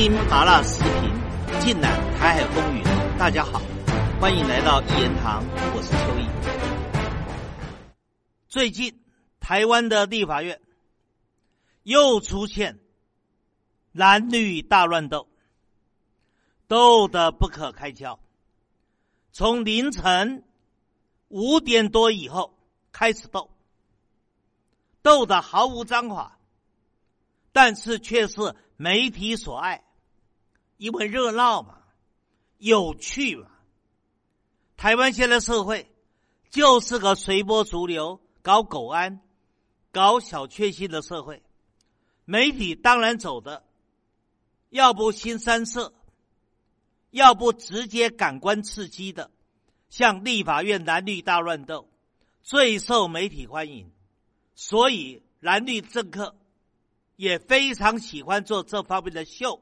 听麻辣视频，尽览台海风云。大家好，欢迎来到一言堂，我是邱毅。最近台湾的立法院又出现男女大乱斗，斗得不可开交。从凌晨五点多以后开始斗，斗得毫无章法，但是却是媒体所爱。因为热闹嘛，有趣嘛。台湾现在社会就是个随波逐流、搞狗安、搞小确幸的社会。媒体当然走的，要不新三色，要不直接感官刺激的，像立法院蓝绿大乱斗，最受媒体欢迎。所以蓝绿政客也非常喜欢做这方面的秀。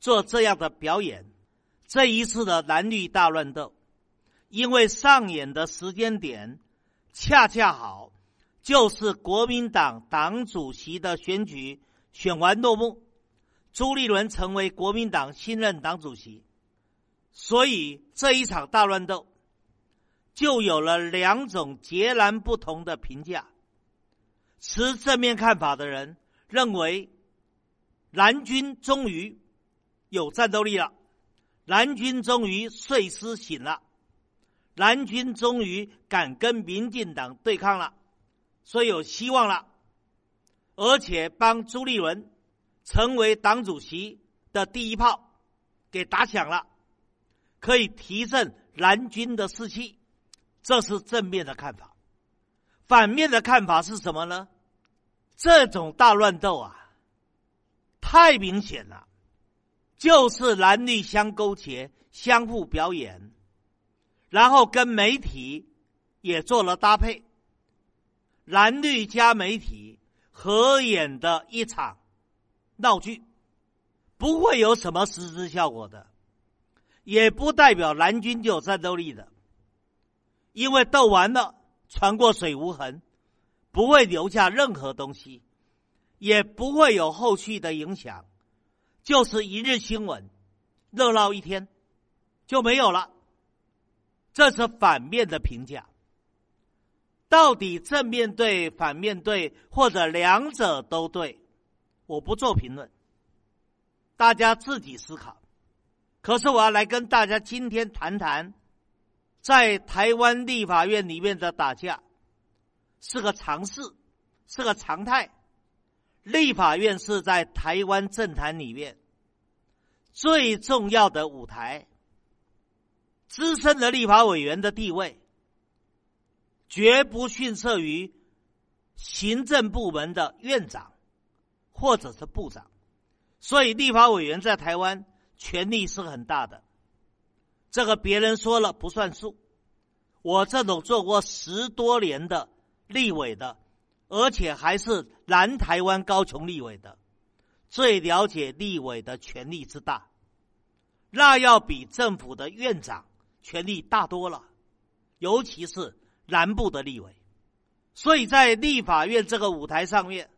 做这样的表演，这一次的蓝绿大乱斗，因为上演的时间点恰恰好，就是国民党党主席的选举选完落幕，朱立伦成为国民党新任党主席，所以这一场大乱斗就有了两种截然不同的评价。持正面看法的人认为，蓝军终于。有战斗力了，蓝军终于睡狮醒了，蓝军终于敢跟民进党对抗了，所以有希望了，而且帮朱立伦成为党主席的第一炮给打响了，可以提振蓝军的士气，这是正面的看法。反面的看法是什么呢？这种大乱斗啊，太明显了。就是蓝绿相勾结，相互表演，然后跟媒体也做了搭配，蓝绿加媒体合演的一场闹剧，不会有什么实质效果的，也不代表蓝军就有战斗力的，因为斗完了船过水无痕，不会留下任何东西，也不会有后续的影响。就是一日新闻，热闹一天就没有了。这是反面的评价。到底正面对、反面对，或者两者都对，我不做评论，大家自己思考。可是我要来跟大家今天谈谈，在台湾立法院里面的打架是个常事，是个常态。立法院是在台湾政坛里面最重要的舞台，资深的立法委员的地位绝不逊色于行政部门的院长或者是部长，所以立法委员在台湾权力是很大的。这个别人说了不算数，我这种做过十多年的立委的。而且还是南台湾高雄立委的，最了解立委的权力之大，那要比政府的院长权力大多了，尤其是南部的立委，所以在立法院这个舞台上面，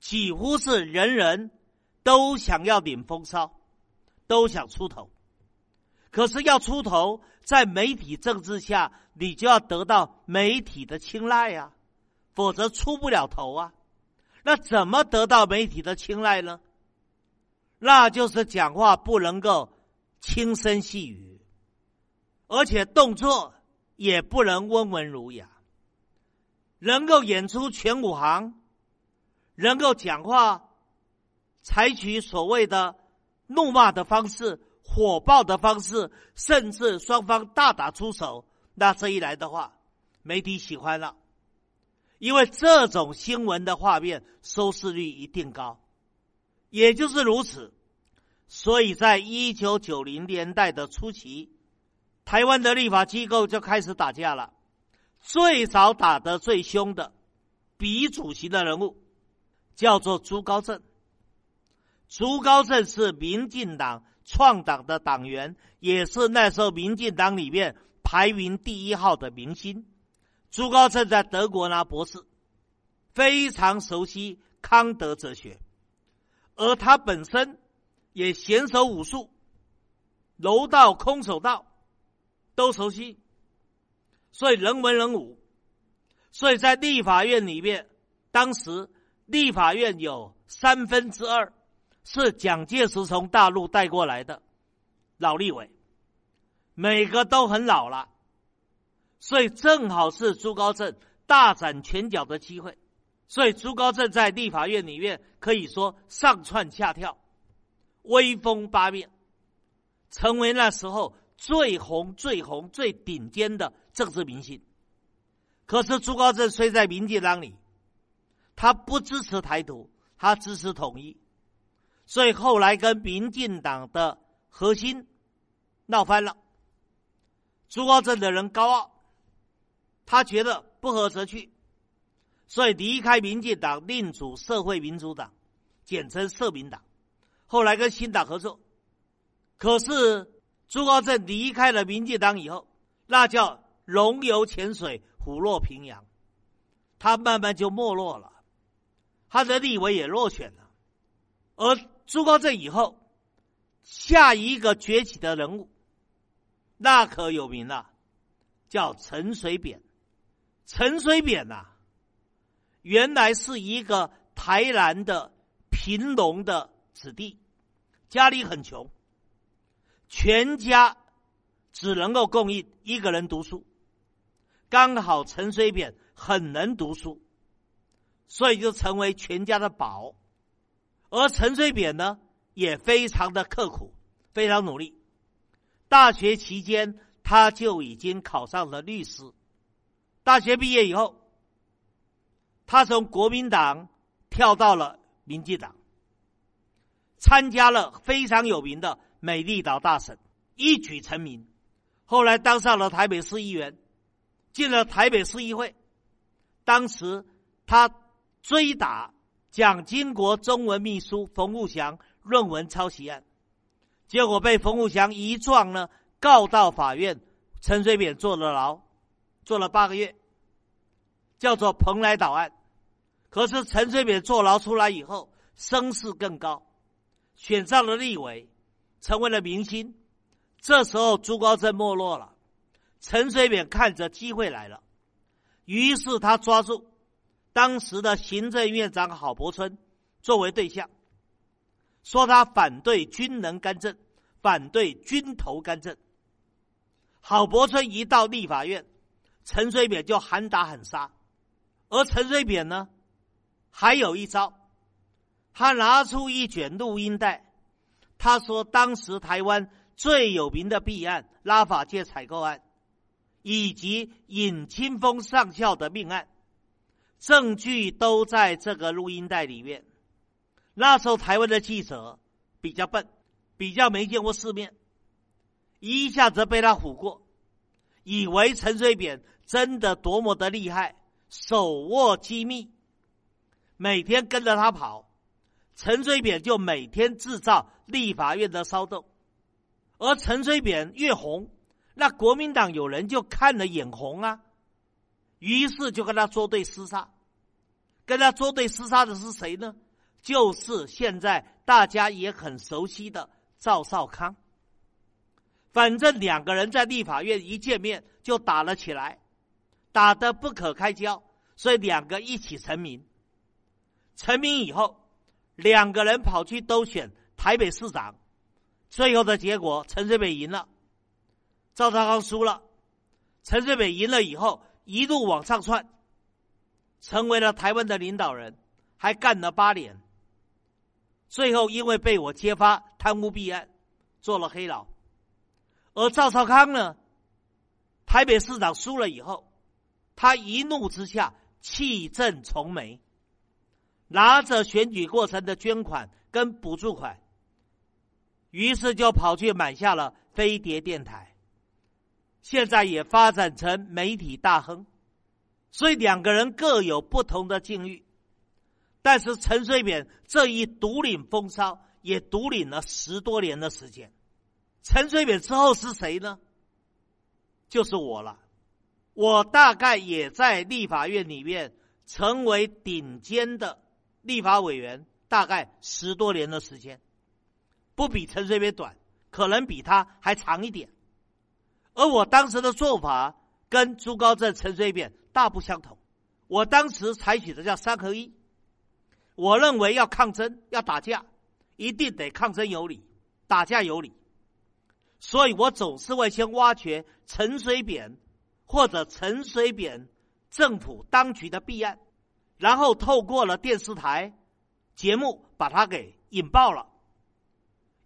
几乎是人人都想要领风骚，都想出头，可是要出头，在媒体政治下，你就要得到媒体的青睐呀。否则出不了头啊！那怎么得到媒体的青睐呢？那就是讲话不能够轻声细语，而且动作也不能温文儒雅，能够演出全武行，能够讲话，采取所谓的怒骂的方式、火爆的方式，甚至双方大打出手。那这一来的话，媒体喜欢了。因为这种新闻的画面收视率一定高，也就是如此，所以在一九九零年代的初期，台湾的立法机构就开始打架了。最早打得最凶的，鼻主席的人物叫做朱高正。朱高正是民进党创党的党员，也是那时候民进党里面排名第一号的明星。朱高正在德国拿博士，非常熟悉康德哲学，而他本身也娴熟武术，柔道、空手道都熟悉，所以人文人武。所以在立法院里面，当时立法院有三分之二是蒋介石从大陆带过来的老立委，每个都很老了，所以正好是朱高正大展拳脚的机会。所以朱高正在立法院里面可以说上窜下跳，威风八面，成为那时候最红、最红、最顶尖的政治明星。可是朱高正虽在民进党里，他不支持台独，他支持统一，所以后来跟民进党的核心闹翻了。朱高正的人高傲，他觉得不合则去，所以离开民进党，另组社会民主党，简称社民党。后来跟新党合作，可是朱高正离开了民进党以后，那叫龙游浅水。虎落平阳，他慢慢就没落了，他的立委也落选了。而朱高正以后，下一个崛起的人物，那可有名了，叫陈水扁。陈水扁呐，原来是一个台南的贫农的子弟，家里很穷，全家只能够供应一个人读书。刚好陈水扁很能读书，所以就成为全家的宝。而陈水扁呢，也非常的刻苦，非常努力。大学期间，他就已经考上了律师。大学毕业以后，他从国民党跳到了民进党，参加了非常有名的美丽岛大审，一举成名。后来当上了台北市议员。进了台北市议会，当时他追打蒋经国中文秘书冯富祥论文抄袭案，结果被冯富祥一状呢告到法院，陈水扁坐了牢，做了八个月，叫做蓬莱岛案。可是陈水扁坐牢出来以后，声势更高，选上了立委，成为了明星。这时候朱高正没落了。陈水扁看着机会来了，于是他抓住当时的行政院长郝柏村作为对象，说他反对军人干政，反对军头干政。郝柏村一到立法院，陈水扁就喊打喊杀，而陈水扁呢，还有一招，他拿出一卷录音带，他说当时台湾最有名的弊案——拉法界采购案。以及尹清峰上校的命案，证据都在这个录音带里面。那时候台湾的记者比较笨，比较没见过世面，一下子被他唬过，以为陈水扁真的多么的厉害，手握机密，每天跟着他跑，陈水扁就每天制造立法院的骚动，而陈水扁越红。那国民党有人就看了眼红啊，于是就跟他作对厮杀，跟他作对厮杀的是谁呢？就是现在大家也很熟悉的赵少康。反正两个人在立法院一见面就打了起来，打得不可开交，所以两个一起成名。成名以后，两个人跑去都选台北市长，最后的结果陈水扁赢了。赵少康输了，陈水扁赢了以后，一路往上窜，成为了台湾的领导人，还干了八年。最后因为被我揭发贪污弊案，做了黑牢。而赵少康呢，台北市长输了以后，他一怒之下弃政从媒，拿着选举过程的捐款跟补助款，于是就跑去买下了飞碟电台。现在也发展成媒体大亨，所以两个人各有不同的境遇。但是陈水扁这一独领风骚，也独领了十多年的时间。陈水扁之后是谁呢？就是我了。我大概也在立法院里面成为顶尖的立法委员，大概十多年的时间。不比陈水扁短，可能比他还长一点。而我当时的做法跟朱高正、陈水扁大不相同。我当时采取的叫三合一。我认为要抗争、要打架，一定得抗争有理，打架有理。所以我总是会先挖掘陈水扁或者陈水扁政府当局的弊案，然后透过了电视台节目把它给引爆了。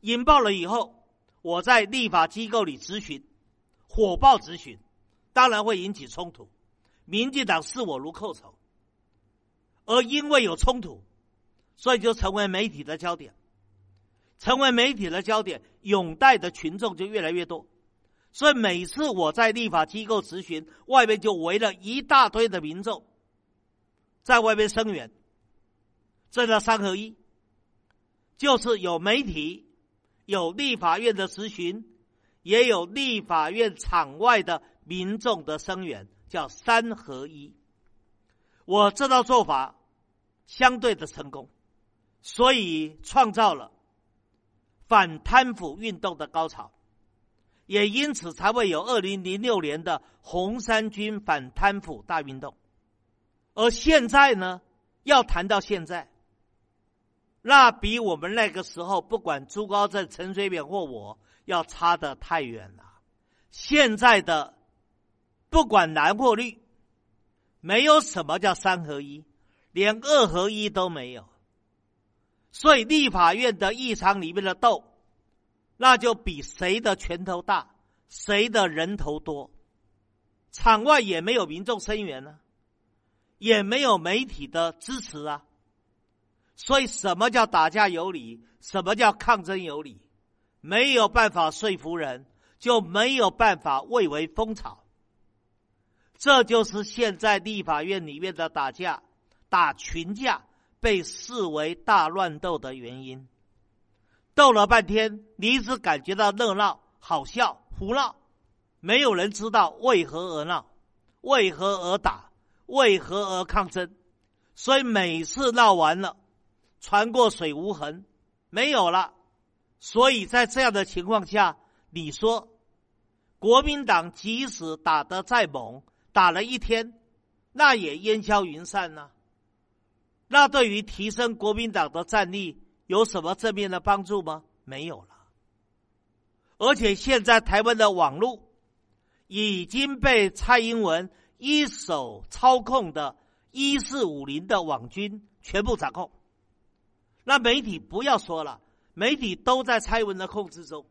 引爆了以后，我在立法机构里咨询，火爆咨询，当然会引起冲突。民进党视我如寇仇，而因为有冲突。所以就成为媒体的焦点，成为媒体的焦点，拥戴的群众就越来越多。所以每次我在立法机构咨询，外面就围了一大堆的民众，在外面声援。这叫三合一，就是有媒体，有立法院的咨询，也有立法院场外的民众的声援，叫三合一。我这套做法相对的成功。所以创造了反贪腐运动的高潮，也因此才会有二零零六年的红三军反贪腐大运动。而现在呢，要谈到现在，那比我们那个时候不管朱高正、陈水扁或我要差得太远了。现在的不管蓝或绿，没有什么叫三合一，连二合一都没有。所以，立法院的议场里面的斗，那就比谁的拳头大，谁的人头多。场外也没有民众声援呢，也没有媒体的支持啊。所以，什么叫打架有理？什么叫抗争有理？没有办法说服人，就没有办法蔚为风潮。这就是现在立法院里面的打架，打群架。被视为大乱斗的原因，斗了半天，你只感觉到热闹、好笑、胡闹，没有人知道为何而闹，为何而打，为何而抗争。所以每次闹完了，船过水无痕，没有了。所以在这样的情况下，你说国民党即使打得再猛，打了一天，那也烟消云散呢？那对于提升国民党的战力有什么正面的帮助吗？没有了。而且现在台湾的网络已经被蔡英文一手操控的“一四五零”的网军全部掌控。那媒体不要说了，媒体都在蔡英文的控制中。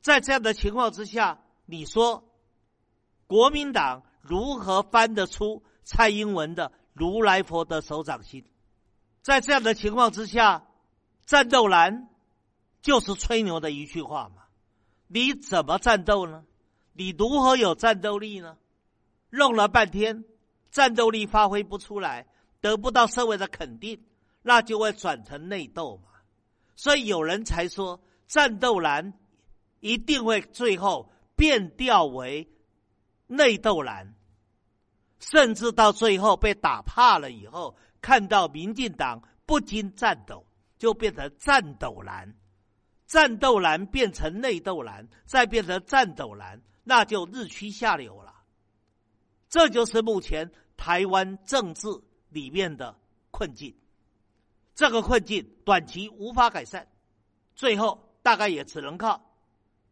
在这样的情况之下，你说国民党如何翻得出蔡英文的如来佛的手掌心？在这样的情况之下，战斗蓝就是吹牛的一句话嘛？你怎么战斗呢？你如何有战斗力呢？弄了半天，战斗力发挥不出来，得不到社会的肯定，那就会转成内斗嘛。所以有人才说，战斗蓝一定会最后变调为内斗蓝，甚至到最后被打怕了以后。看到民进党不经战斗就变成战斗蓝，战斗蓝变成内斗蓝，再变成战斗蓝，那就日趋下流了。这就是目前台湾政治里面的困境。这个困境短期无法改善，最后大概也只能靠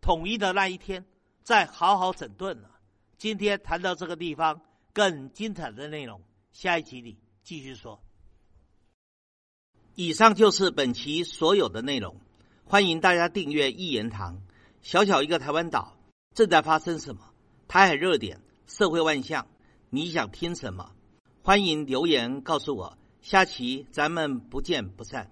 统一的那一天再好好整顿了。今天谈到这个地方，更精彩的内容，下一集里继续说。以上就是本期所有的内容，欢迎大家订阅一言堂。小小一个台湾岛，正在发生什么？台海热点，社会万象，你想听什么？欢迎留言告诉我。下期咱们不见不散。